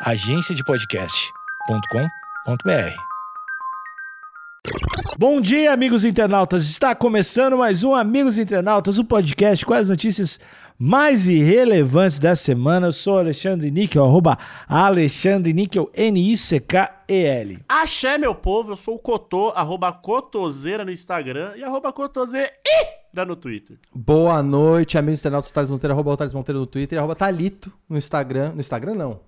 agenciadepodcast.com.br. Bom dia, amigos internautas. Está começando mais um Amigos Internautas, o podcast com as notícias mais irrelevantes da semana. Eu sou Alexandre Níquel, arroba Alexandre Níquel, N-I-C-K-E-L. Axé, meu povo, eu sou o Cotô, arroba Cotoseira no Instagram e arroba Cotoseira no Twitter. Boa noite, amigos internautas Thales Monteiro, arroba o Thales Monteiro no Twitter, arroba Thalito no Instagram. No Instagram não.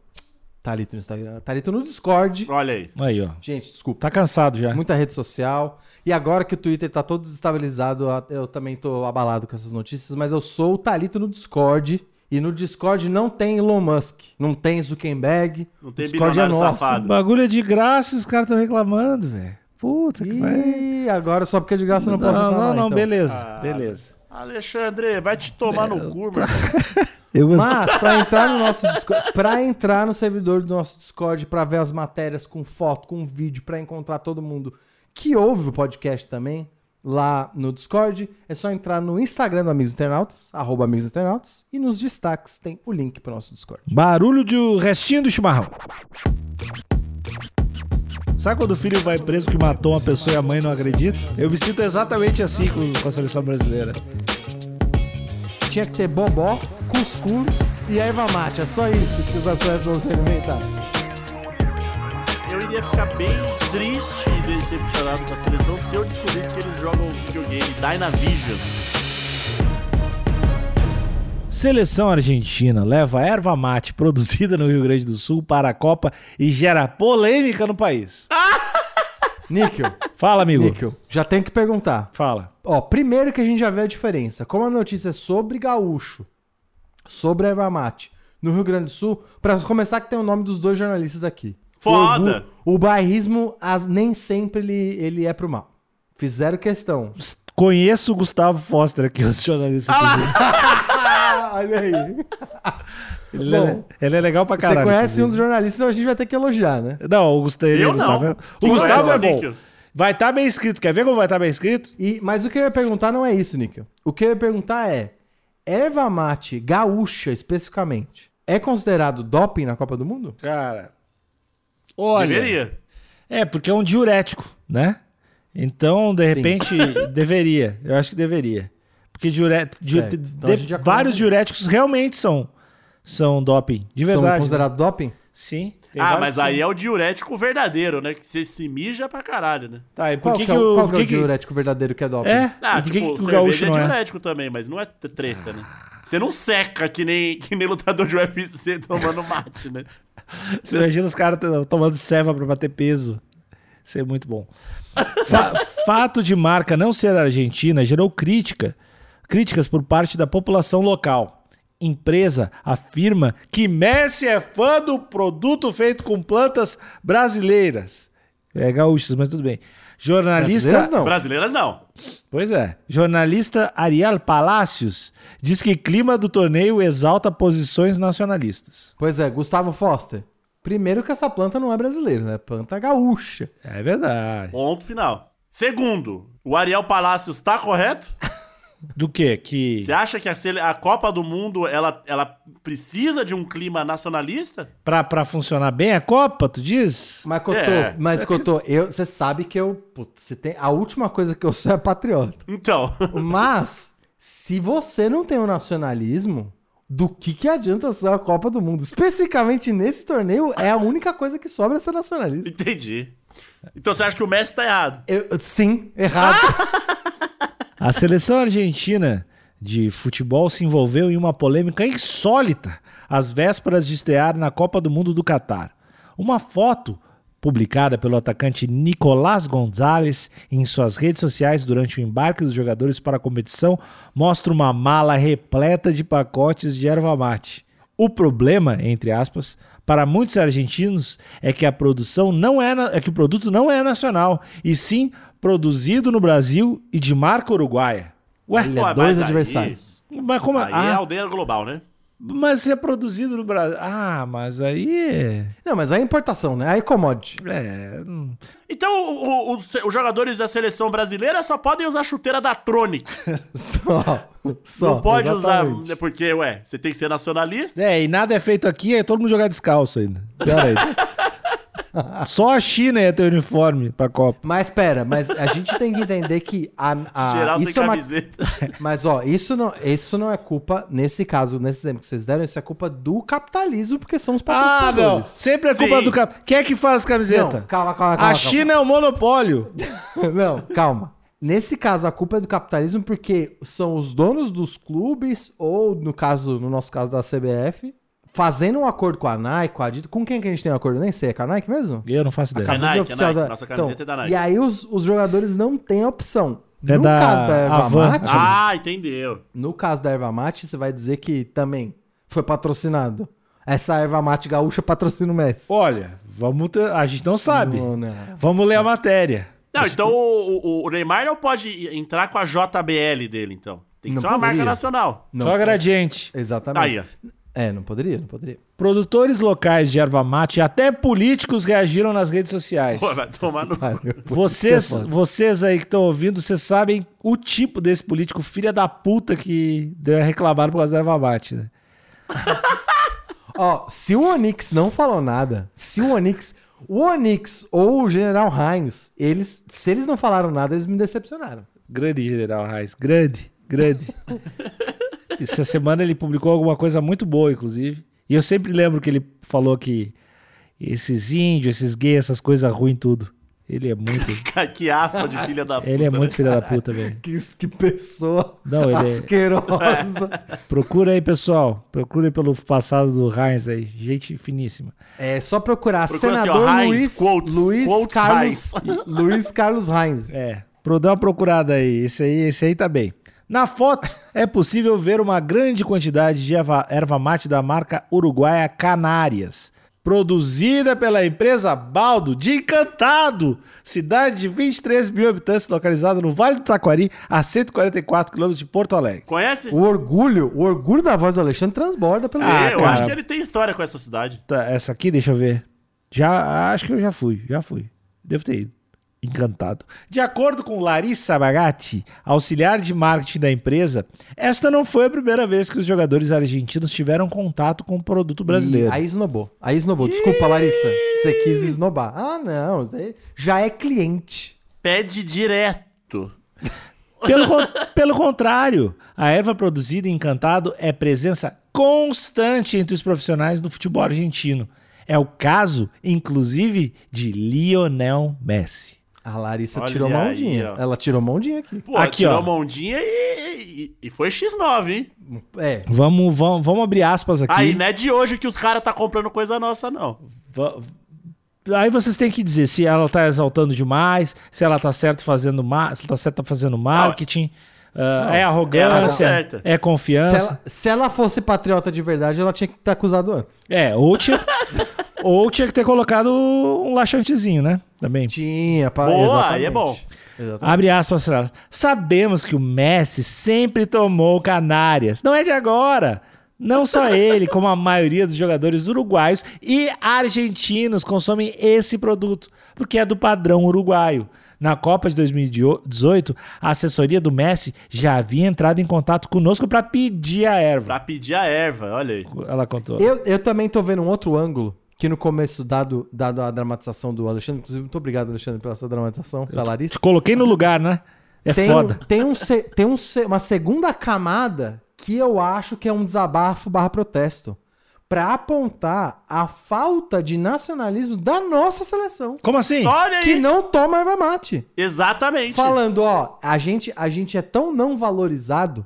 Thalito no Instagram. Thalito no Discord. Olha aí. Aí, ó. Gente, desculpa. Tá cansado já. Muita rede social. E agora que o Twitter tá todo desestabilizado, eu também tô abalado com essas notícias, mas eu sou o Thalito no Discord. E no Discord não tem Elon Musk, não tem Zuckerberg. Não tem o Discord bilionário O safado. bagulho é de graça e os caras estão reclamando, velho. Puta que vai. Ih, agora só porque é de graça eu não, posso Não, não, lá, não, então. beleza, Ah, beleza. Alexandre, vai te tomar no cu, irmão. Mas pra entrar no nosso Discord, para entrar no servidor do nosso Discord, pra ver as matérias com foto, com vídeo, pra encontrar todo mundo que ouve o podcast também lá no Discord, é só entrar no Instagram do Amigos Internautas, arroba Amigos Internautas, e nos destaques tem o link pro nosso Discord. Barulho de o restinho do chimarrão. Sabe quando o filho vai preso que matou uma pessoa e a mãe não acredita? Eu me sinto exatamente assim com, com a seleção brasileira. Tinha que ter bobó, cuscuz e erva mate, é só isso que os atletas vão se alimentar. Eu iria ficar bem triste e decepcionado com a seleção se eu descobrisse que eles jogam videogame Dynavision. Seleção argentina leva erva mate produzida no Rio Grande do Sul para a Copa e gera polêmica no país. Níquel, Fala, amigo. Níquel, já tem que perguntar. Fala. Ó, primeiro que a gente já vê a diferença. Como a notícia é sobre gaúcho, sobre erva mate, no Rio Grande do Sul, pra começar que tem o nome dos dois jornalistas aqui. Foda! O, o bairrismo as- nem sempre ele, ele é pro mal. Fizeram questão. Conheço o Gustavo Foster aqui, os jornalistas. Ah, olha aí. Ele, é, Bom, ele é legal pra Você caralho. conhece um inclusive. dos jornalistas, então a gente vai ter que elogiar, né? Não, o Gustavo, Eu o Gustavo, não. é- o Gustavo conhece é bom. Vai estar bem escrito. Quer ver como vai estar bem escrito? E, mas o que eu ia perguntar não é isso, Níquel. O que eu ia perguntar é: erva mate gaúcha especificamente é considerado doping na Copa do Mundo? Cara, olha. Deveria. É, porque é um diurético, né? Então, de Sim. repente, deveria. Eu acho que deveria. Porque diuré... diu- Certo. de- Então já vários diuréticos realmente são, são doping. De São verdade. né? considerados doping? Sim. tem ah, mas que aí são. é o diurético verdadeiro, né? Que você se mija pra caralho, né? Tá, e por Qual que, que, que, é o, qual por que é o que que- diurético verdadeiro que é doping? É? Ah, tipo, que, que o cerveja gaúcho é não é? diurético também, mas não é treta, né? Você não seca que nem, que nem lutador de UFC tomando mate, né? Você imagina os caras tomando ceva pra bater peso. Isso é muito bom. Fa- fato de marca não ser argentina gerou crítica, críticas por parte da população local. Empresa afirma que Messi é fã do produto feito com plantas brasileiras. É gaúchos, mas tudo bem. Jornalista. Brasileiras não. Brasileiras não. Pois é. Jornalista Ariel Palacios diz que clima do torneio exalta posições nacionalistas. Pois é, Gustavo Foster. Primeiro que essa planta não é brasileira, né? Planta gaúcha. É verdade. Ponto final. Segundo, o Ariel Palacios tá correto? Do que? Que. Você acha que a, Copa do Mundo ela, ela precisa de um clima nacionalista? Pra, pra funcionar bem a Copa, tu diz? Mas, Cotô, É. mas, Cotô, eu, você sabe que eu. Putz, você tem, a última coisa que eu sou é patriota. Então, Mas, se você não tem o nacionalismo, do que, que adianta ser a Copa do Mundo? Especificamente nesse torneio, é a única coisa que sobra ser nacionalista. entendi. Então você acha que o Messi tá errado? Eu- sim, errado. A seleção argentina de futebol se envolveu em uma polêmica insólita às vésperas de estrear na Copa do Mundo do Catar. Uma foto publicada pelo atacante Nicolás Gonzalez em suas redes sociais durante o embarque dos jogadores para a competição mostra uma mala repleta de pacotes de erva mate. O problema, entre aspas, para muitos argentinos é que a produção não é, é que o produto não é nacional, e sim produzido no Brasil e de marca uruguaia. Ué, Olha, Pô, dois mas aí- adversários. mas como Aí é ah, aldeia global, né? Mas se é produzido no Brasil. Ah, mas aí. Não, mas aí é importação, né? Aí é commodity. É. hum. Então, o- o- os, os jogadores da seleção brasileira só podem usar chuteira da Tronic. Só. Só. não pode exatamente. usar, porque, ué, você tem que ser nacionalista. É, e nada é feito aqui, é todo mundo jogar descalço ainda. Pior ainda. Só a China ia ter uniforme pra Copa. Mas pera, mas a gente tem que entender que a, a- Geral sem isso é uma, camiseta. Mas ó, isso não, isso não é culpa nesse caso, nesse exemplo que vocês deram, isso é culpa do capitalismo porque são os Ah, não. patrocinadores. Sempre é culpa Sim. do cap. Quem é que faz camiseta? Não, calma, calma, calma. a calma. China é o monopólio. Não, calma. Nesse caso, a culpa é do capitalismo porque são os donos dos clubes, ou no caso, no nosso caso da CBF, fazendo um acordo com a Nike, com a Adidas. Com quem que a gente tem um acordo? Eu nem sei, é com a Nike mesmo? Eu não faço A ideia. Cam- camisa Nike, é oficial Nike. da. Nossa camiseta é da Nike. E aí os, os jogadores não têm opção. É no da caso da erva Havan. mate, Ah, entendeu. no caso da erva mate, você vai dizer que também foi patrocinado. Essa erva mate gaúcha patrocina o Messi. Olha, vamos ter... a gente não sabe. Não, não. Vamos ler a matéria. Não, então o, o- o Neymar não pode entrar com a JBL dele, então. Tem que Não ser uma marca poderia. nacional. Não. Só gradiente. Exatamente. Aí, ó. É, não poderia, não poderia. Produtores locais de erva mate e até políticos reagiram nas redes sociais. Pô, vai tomar no. Vocês, foda. vocês aí que estão ouvindo, vocês sabem o tipo desse político filha da puta que deu reclamar por causa da erva mate. Né? Ó, se o Onix não falou nada, se o Onix, o Onix ou o General Heinz, eles, se eles não falaram nada, eles me decepcionaram. Grande General Reis, grande, grande. Essa semana ele publicou alguma coisa muito boa, inclusive. E eu sempre lembro que ele falou que esses índios, esses gays, essas coisas ruins, tudo. Ele é muito. que aspa de filha da puta. Ele é né? muito filho da puta, velho. Que, que pessoa Não, ele é- asquerosa. Procura aí, pessoal. Procura aí pelo passado do Heinz aí. Gente finíssima. É só procurar Procura assim, ó, senador Heinz, Luiz, quotes, Luiz quotes Carlos Luiz Carlos Heinz. É. Pro dar uma procurada aí. Esse aí, esse aí tá bem. Na foto é possível ver uma grande quantidade de erva, erva mate da marca uruguaia Canárias, produzida pela empresa Baldo de Encantado, cidade de 23 mil habitantes localizada no Vale do Taquari, a 144 quilômetros de Porto Alegre. Conhece? O orgulho, o orgulho da voz do Alexandre transborda pelo Ah, eu cara. acho que ele tem história com essa cidade. Tá, essa aqui, deixa eu ver. Já acho que eu já fui, já fui. Devo ter ido. Encantado. De acordo com Larissa Bagatti, auxiliar de marketing da empresa, esta não foi a primeira vez que os jogadores argentinos tiveram contato com o produto brasileiro. E aí esnobou. Aí esnobou. Desculpa, Larissa. Você quis esnobar. Ah, não. já é cliente. Pede direto. Pelo, pelo contrário, a erva produzida em Encantado é presença constante entre os profissionais do futebol argentino. É o caso, inclusive, de Lionel Messi. A Larissa Olha tirou uma aí, ondinha. ó. Ela tirou uma ondinha aqui. Pô, Aqui, tirou ó. uma ondinha e, e, e foi X9, hein? É. Vamos, vamos, vamos abrir aspas aqui. Aí não é de hoje que os caras tá comprando coisa nossa, não. Va- Aí vocês têm que dizer se ela tá exaltando demais, se ela tá certo fazendo ma- se ela tá certa fazendo marketing, ah, é tá arrogância, certa. é Se confiança. ela, se ela fosse patriota de verdade, ela tinha que estar acusado antes. É, ou tinha, ou tinha que ter colocado um laxantezinho, né? Também. Tinha, pra, Boa, exatamente. é aí é bom. Exatamente. Abre aspas. Sabemos que o Messi sempre tomou canárias. Não é de agora. Não só ele, como a maioria dos jogadores uruguaios e argentinos consomem esse produto, porque é do padrão uruguaio. Na Copa de 2018, a assessoria do Messi já havia entrado em contato conosco para pedir a erva. Pra pedir a erva, olha aí. Ela contou. Eu, eu também tô vendo um outro ângulo, que no começo, dado, dado a dramatização do Alexandre, inclusive, muito obrigado, Alexandre, pela essa dramatização, da Larissa. Te coloquei no lugar, né? É tem, foda. Tem, um, se- tem um, se- uma segunda camada que eu acho que é um desabafo barra protesto. Pra apontar a falta de nacionalismo da nossa seleção. Como assim? Olha aí. Que não toma erva mate. Exatamente. Falando, ó, a gente, a gente é tão não valorizado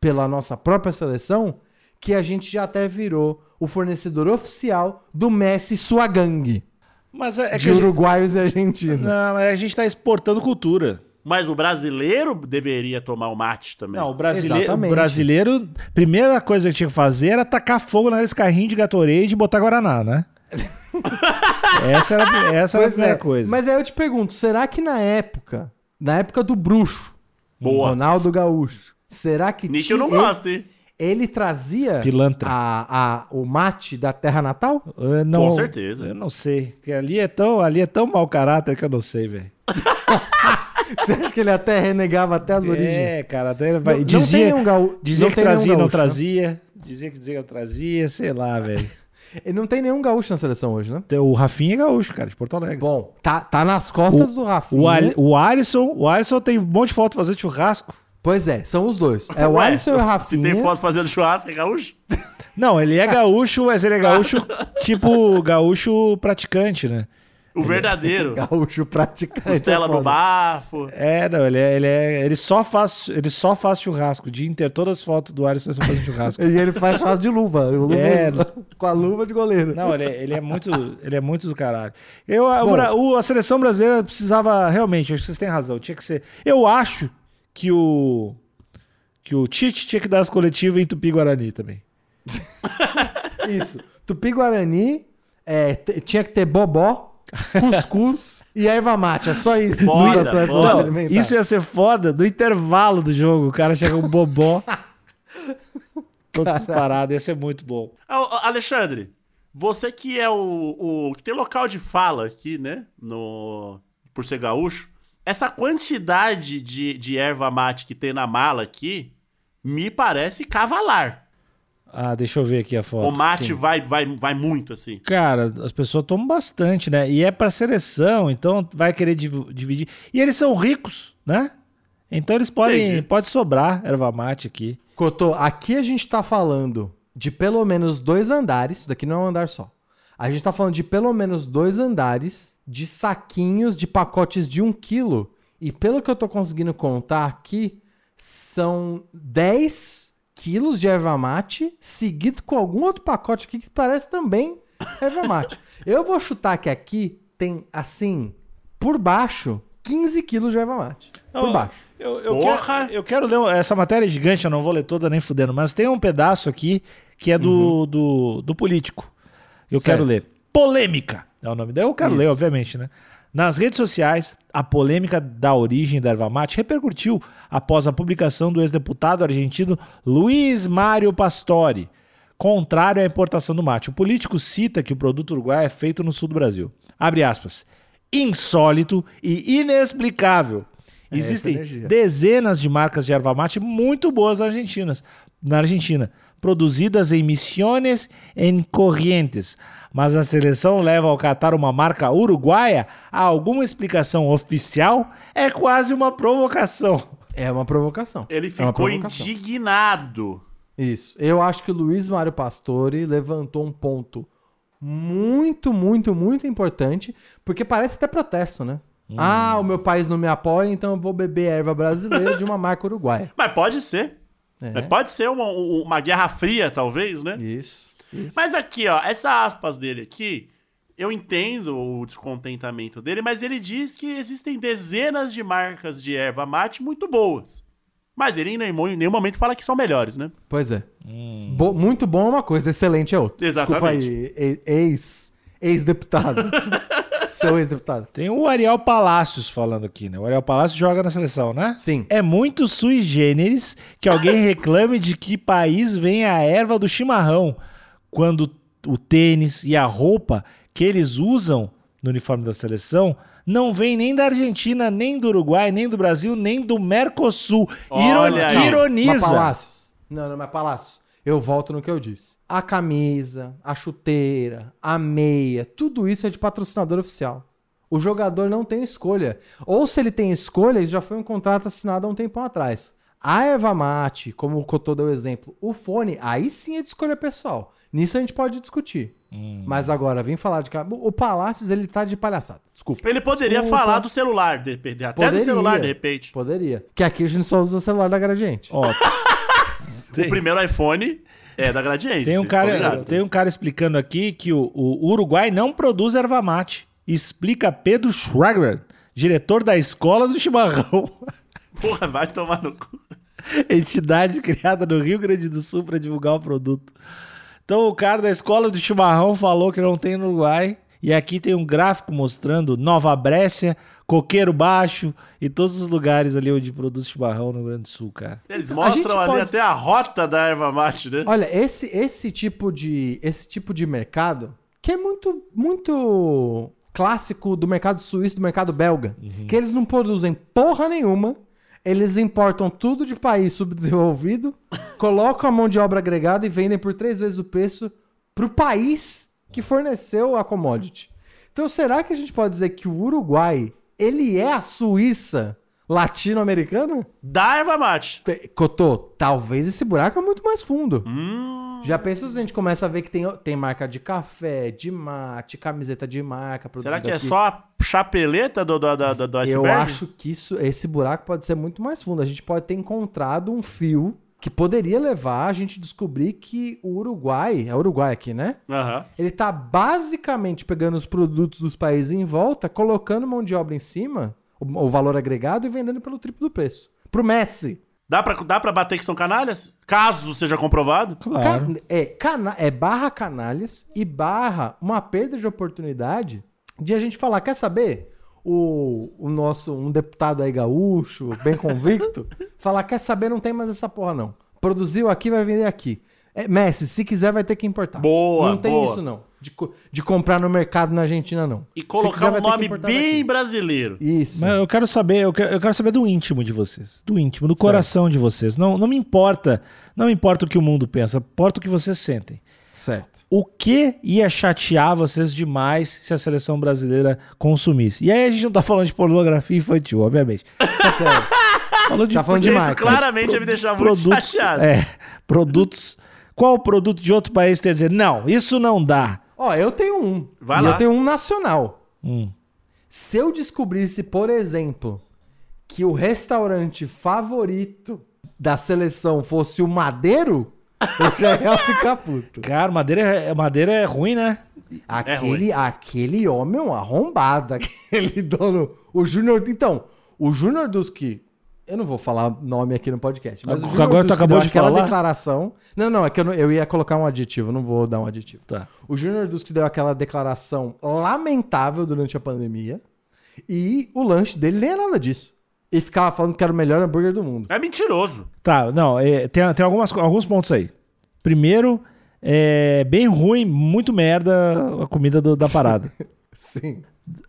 pela nossa própria seleção que a gente já até virou o fornecedor oficial do Messi e sua gangue Mas é, é que de a gente, uruguaios e argentinos. não, é a gente tá exportando cultura. Mas o brasileiro deveria tomar o mate também. Não, o brasileiro, o brasileiro, primeira coisa que tinha que fazer era tacar fogo naqueles carrinhos de Gatorade e botar Guaraná, né? essa era, essa era a primeira é, coisa. Mas aí eu te pergunto, será que na época, na época do bruxo, Boa. Ronaldo Gaúcho, será que Nick eu não gosto, hein? Ele trazia Pilantra. a, a- o mate da terra natal? Eu não, Com certeza. Eu não sei. Porque ali é tão, ali é tão mau caráter que eu não sei, velho. Você acha que ele até renegava até as origens? É, cara, até ele vai- Não- não dizia, tem nenhum gaú- dizia não que trazia, não gaúcho, né? trazia. Dizia que dizia que trazia, sei lá, velho. Ele não tem nenhum gaúcho na seleção hoje, né? O Rafinha é gaúcho, cara, de Porto Alegre. Bom, tá, tá nas costas do Rafinha. O, Al- o Alisson, o Alisson tem um monte de foto fazendo churrasco. Pois é, são os dois. É o Ué, Alisson e o Se Rafinha. tem foto fazendo churrasco, é gaúcho? Não, ele é gaúcho, mas ele é gaúcho, tipo gaúcho praticante, né? O verdadeiro. Gaúcho praticante. Costela é no bafo. É, não, ele é, ele é, ele só faz, ele só faz churrasco o dia inteiro. Todas as fotos do Alisson são fazendo churrasco. E ele faz churrasco de luva. luva É. com a luva de goleiro. Não, ele é, ele é muito, ele é muito do caralho. Eu, a, Bom. O- a seleção brasileira precisava realmente, acho que vocês têm razão, tinha que ser. Eu acho que o que o Tite tinha que dar as coletivas em Tupi-Guarani também. Isso. Tupi-Guarani é, t- tinha que ter bobó, cuscuz e erva mate. É só isso. Foda, foda. Não, isso ia ser foda no intervalo do jogo. O cara chega um bobó. Todas essas paradas, ia ser muito bom. Alexandre, você que é o, o. que tem local de fala aqui, né? No, por ser gaúcho. Essa quantidade de, de erva mate que tem na mala aqui me parece cavalar. Ah, deixa eu ver aqui a foto. o mate sim. vai, vai, vai muito assim. Cara, as pessoas tomam bastante, né? E é pra seleção, então vai querer div- dividir. E eles são ricos, né? Então eles podem. Entendi. Pode sobrar erva mate aqui. Cotô, aqui a gente tá falando de pelo menos dois andares. Isso daqui não é um andar só. A gente tá falando de pelo menos dois andares de saquinhos de pacotes de um quilo. E pelo que eu tô conseguindo contar aqui, são 10 quilos de erva mate, seguido com algum outro pacote aqui que parece também erva mate. eu vou chutar que aqui tem, assim, por baixo, 15 quilos de erva mate. Por baixo. Eu, eu, Porra! quero, eu quero ler. Essa matéria é gigante, eu não vou ler toda nem fudendo, mas tem um pedaço aqui que é do, do, do político. Eu Certo. quero ler. Polêmica é o nome dela. Eu quero Isso. ler, obviamente, né? Nas redes sociais, a polêmica da origem da erva mate repercutiu após a publicação do ex-deputado argentino Luiz Mário Pastore, contrário à importação do mate. O político cita que o produto uruguai é feito no sul do Brasil. Abre aspas. Insólito e inexplicável. É, Existem dezenas de marcas de erva mate muito boas na Argentina, na Argentina, produzidas em Misiones em Corrientes. Mas a seleção leva ao Catar uma marca uruguaia? Há alguma explicação oficial? É quase uma provocação. É uma provocação. Ele É ficou provocação. indignado. Isso. Eu acho que o Luiz Mário Pastore levantou um ponto muito, muito, muito importante, porque parece até protesto, né? Ah, o meu país não me apoia, então eu vou beber erva brasileira de uma marca uruguaia. Mas pode ser. É. Mas pode ser uma, um- uma guerra fria, talvez, né? Isso. isso. Mas aqui, ó, essa aspas dele aqui, eu entendo o descontentamento dele, mas ele diz que existem dezenas de marcas de erva mate muito boas. Mas ele em nenhum, em nenhum momento fala que são melhores, né? Pois é. Bo- muito bom é uma coisa, excelente é outra. Exatamente. Desculpa aí, e- ex, ex-deputado. Seu ex-deputado. Tem o Ariel Palacios falando aqui, né? O Ariel Palacios joga na seleção, né? Sim. É muito sui generis que alguém reclame de que país vem a erva do chimarrão, quando o tênis e a roupa que eles usam no uniforme da seleção não vem nem da Argentina, nem do Uruguai, nem do Brasil, nem do Mercosul. Iron- Olha aí. Mas Ironiza. Palácios. Não, não, mas Palácios. Eu volto no que eu disse. A camisa, a chuteira, a meia, tudo isso é de patrocinador oficial. O jogador não tem escolha. Ou se ele tem escolha, isso já foi um contrato assinado há um tempão atrás. A erva mate, como o Cotô deu exemplo, o fone, aí sim é de escolha pessoal. Nisso a gente pode discutir. Mas agora, vem falar de... O Palácios, ele tá de palhaçada. Desculpa. Ele poderia Desculpa. falar do celular, de, de- até Poderia. do celular, de repente. Poderia. Que aqui a gente só usa o celular da Gradiente. Ó, O primeiro iPhone é da Gradiente. Tem um, cara, tem um cara explicando aqui que o, o Uruguai não produz erva mate. Explica Pedro Schrager, diretor da Escola do Chimarrão, Porra, vai tomar no cu. entidade criada no Rio Grande do Sul para divulgar o produto. Então o cara da Escola do Chimarrão falou que não tem no Uruguai E aqui tem um gráfico mostrando Nova Brécia, Coqueiro Baixo e todos os lugares ali onde produz chimarrão no Rio Grande do Sul, cara. Eles gente mostram ali pode- até a rota da erva mate, né? Olha, esse, esse, tipo de, esse tipo de mercado, que é muito, muito clássico do mercado suíço, do mercado belga, que eles não produzem porra nenhuma, eles importam tudo de país subdesenvolvido, colocam a mão de obra agregada e vendem por três vezes o preço pro país que forneceu a commodity. Então, será que a gente pode dizer que o Uruguai, ele é a Suíça latino-americana? Da erva mate. Te- Cotô, talvez esse buraco é muito mais fundo. Hum. Já pensou se a gente começa a ver que tem, tem marca de café, de mate, camiseta de marca Será que é aqui? só a chapeleta do, do, do, do, do Eu iceberg? acho que isso, esse buraco pode ser muito mais fundo. A gente pode ter encontrado um fio que poderia levar a gente a descobrir que o Uruguai, é Uruguai aqui, né? Aham. Ele tá basicamente pegando os produtos dos países em volta, colocando mão de obra em cima, o, o valor agregado e vendendo pelo triplo do preço. Pro Messi. Dá pra, dá pra bater que são canalhas? Caso seja comprovado. Claro. Ca- é, cana- é barra canalhas e barra uma perda de oportunidade de a gente falar, quer saber? O, o nosso, um deputado aí gaúcho, bem convicto, falar, quer saber, não tem mais essa porra não. Produziu aqui, vai vender aqui. É, Messi, se quiser vai ter que importar. Boa, Não tem boa. isso não, de, de comprar no mercado na Argentina não. E colocar quiser, um nome bem daqui. brasileiro. Isso. Mas eu quero saber, eu quero, eu quero saber do íntimo de vocês. Do íntimo, do coração de vocês. Não, não me importa, não me importa o que o mundo pensa, importa o que vocês sentem. Certo. O que ia chatear vocês demais se a seleção brasileira consumisse? E aí a gente não tá falando de pornografia infantil, obviamente. Sério. Falou de Tá falando de Isso marca. claramente ia me deixar muito chateado. É, produtos. Qual produto de outro país quer dizer? Não, isso não dá. Ó, eu tenho um. Vai e lá. eu tenho um nacional. Hum. Se eu descobrisse, por exemplo, que o restaurante favorito da seleção fosse o Madeiro, eu já ia ficar puto. Cara, madeira é, madeira é ruim, né? Aquele, aquele homem é um arrombado, aquele dono. O Júnior. Então, o Júnior dos que. Eu não vou falar nome aqui no podcast, mas o Júnior tu dos que acabou deu de aquela falar? declaração. Não, não, é que eu, não- eu ia colocar um aditivo, não vou dar um aditivo. Tá. O Júnior Dusk deu aquela declaração lamentável durante a pandemia. E o lanche dele nem é nada disso. E ficava falando que era o melhor hambúrguer do mundo. É mentiroso. Tá, não, é, tem, tem algumas, alguns pontos aí. Primeiro, é bem ruim, muito merda a comida do- da parada. Sim.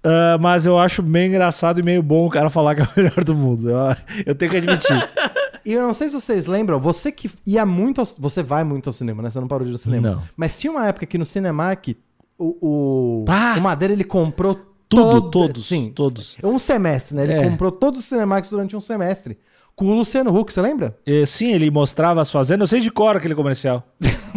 Ah, mas eu acho bem engraçado e meio bom o cara falar que é o melhor do mundo. Eu, eu tenho que admitir. E eu não sei se vocês lembram, você que ia muito ao, Você vai muito ao cinema, né? Você não parou de ir ao cinema. Não. Mas tinha uma época que no Cinemark, o, o, Pá! o Madeira ele comprou Tudo, todo- todos. Sim. Todos. Um semestre, né? Ele É. comprou todos os Cinemarks durante um semestre. Com o Luciano Huck, você lembra? É, sim, ele mostrava as fazendas. Eu sei de cor aquele comercial.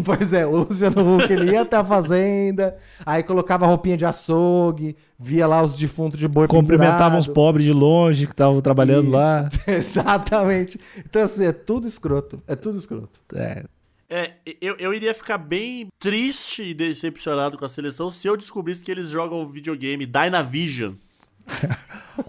Pois é, o Luciano Huck ele ia até a fazenda, aí colocava roupinha de açougue, via lá os defuntos de boi Cumprimentava pendurado. pobres de longe que estavam trabalhando Isso, lá. Exatamente. Então, assim, é tudo escroto. É tudo escroto. É. É, eu, eu iria ficar bem triste e decepcionado com a seleção se eu descobrisse que eles jogam o videogame Dynavision.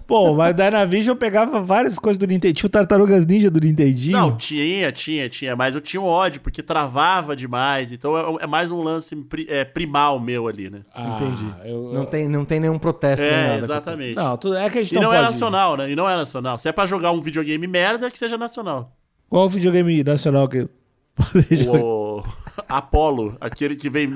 Pô, mas daí na Vision eu pegava várias coisas do Nintendo. Tinha o Tartarugas Ninja do Nintendinho. Não, tinha, tinha, tinha, mas eu tinha um ódio, porque travava demais. Então é, é mais um lance pri- é, primal meu ali, né? Ah, Entendi. eu- Não, tem, não tem nenhum protesto É, nada. exatamente. Não, tu- é que a gente E não, não, é nacional, né? E não é nacional. Se é pra jogar um videogame merda, que seja nacional. Qual o videogame nacional que? O Apollo, aquele que vem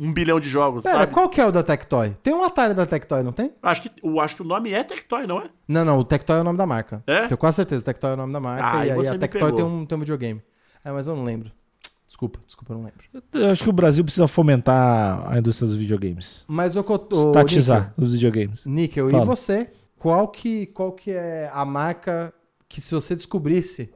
um bilhão de jogos, Pera, sabe? qual que é o da Tectoy? Tem um Atari da Tectoy, não tem? Acho que, eu acho que o nome é Tectoy, não é? Não, não, o Tectoy é o nome da marca. É? Tenho quase certeza, Tectoy é o nome da marca. Ah, e aí você a Tectoy tem um, tem um videogame. É, mas eu não lembro. Desculpa, desculpa, eu não lembro. Eu acho que o Brasil precisa fomentar a indústria dos videogames. Mas o Cotô. Estatizar os videogames. Níquel, Fala. e você? Qual que, qual que é a marca que se você descobrisse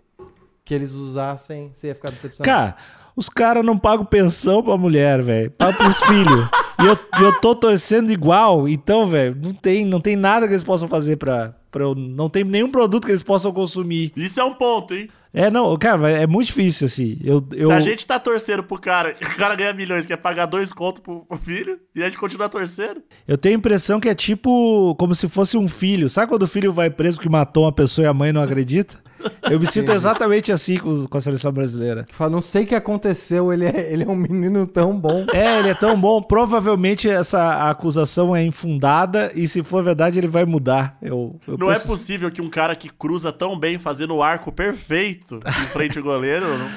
que eles usassem, você ia ficar decepcionado? Cara, os caras não pagam pensão pra mulher, velho. Pagam pros filhos. E eu, eu tô torcendo igual. Então, velho, não tem, não tem nada que eles possam fazer pra, pra eu. Não tem nenhum produto que eles possam consumir. Isso é um ponto, hein? É, não, cara, é muito difícil, assim. Eu, eu, Se a gente tá torcendo pro cara, o cara ganha milhões, quer pagar dois contos pro, pro filho, e a gente continua torcendo. eu tenho a impressão que é tipo como se fosse um filho. Sabe quando o filho vai preso que matou uma pessoa e a mãe não acredita? Eu me sinto exatamente assim com, com a seleção brasileira. Que fala, não sei o que aconteceu, ele é, ele é um menino tão bom. É, ele é tão bom. Provavelmente essa acusação é infundada e se for verdade ele vai mudar. Eu, eu Não é penso- possível que um cara que cruza tão bem, fazendo o arco perfeito em frente ao goleiro, não,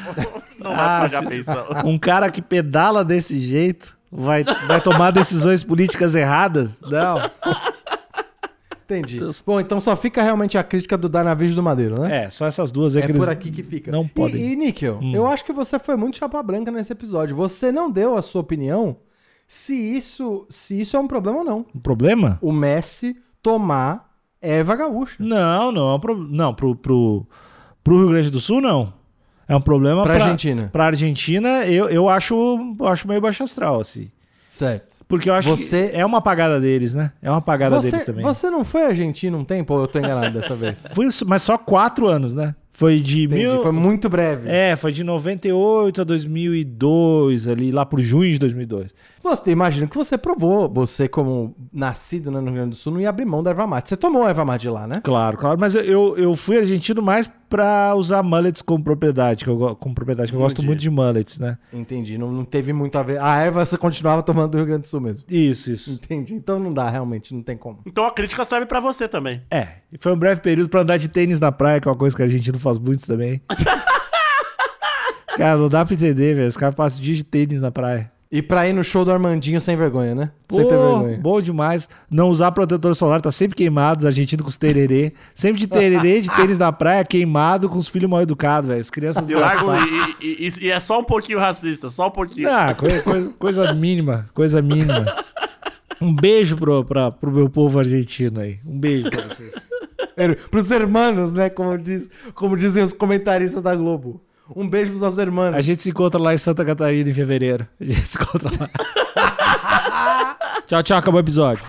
não vai Ah, pagar se- pensão. Um cara que pedala desse jeito vai, vai tomar decisões políticas erradas? Não. Entendi. Deus. Bom, então só fica realmente a crítica do Danavis do Madeiro, né? É, só essas duas aí É que eles por aqui que fica. não E- podem. Hum. E, Níquel, eu acho que você foi muito chapa branca nesse episódio. Você não deu a sua opinião se isso, se isso é um problema ou não. Um problema? O Messi tomar erva gaúcha. Não, não é um problema. Não, pro, pro, pro Rio Grande do Sul, não. É um problema Pra pra Argentina. Pra Argentina, eu, eu acho, eu acho meio baixo astral, assim. Certo. Porque eu acho Você- que é uma apagada deles, né? É uma apagada deles Você, também. você não foi argentino um tempo ou eu tô enganado dessa vez? Foi, mas só quatro anos, né? Foi de Entendi. mil... Foi muito breve. É, foi de 98 a 2002, ali, lá pro junho de 2002. Você imagina que você provou, você como nascido né, no Rio Grande do Sul, não ia abrir mão da erva mate. Você tomou a erva mate lá, né? Claro, claro. Mas eu, eu fui argentino mais pra usar mullets como propriedade, que eu, como propriedade, que eu gosto muito de mullets, né? Entendi. Não, não teve muito a ver. A erva você continuava tomando do Rio Grande do Sul mesmo. Isso, isso. Entendi. Então não dá, realmente, não tem como. Então a crítica serve pra você também. É, e foi um breve período pra andar de tênis na praia, que é uma coisa que a argentino faz muito também. Cara, não dá pra entender, velho. Os caras passam o dia de tênis na praia. E pra ir no show do Armandinho sem vergonha, né? sem Pô, ter vergonha. bom demais. Não usar protetor solar, tá sempre queimado, os argentinos com os tererê. Sempre de tererê, de tênis na praia, queimado, com os filhos mal educados, velho. As crianças E, largo, e, e- e- é só um pouquinho racista, só um pouquinho. Ah, coisa, coisa- coisa mínima, coisa mínima. Um beijo pro, pra, pro meu povo argentino aí. Um beijo pra vocês. Pros hermanos, né? Como, diz, como dizem os comentaristas da Globo. Um beijo pros nossos hermanos. A gente se encontra lá em Santa Catarina em fevereiro. A gente se encontra lá. tchau, tchau. Acabou o episódio.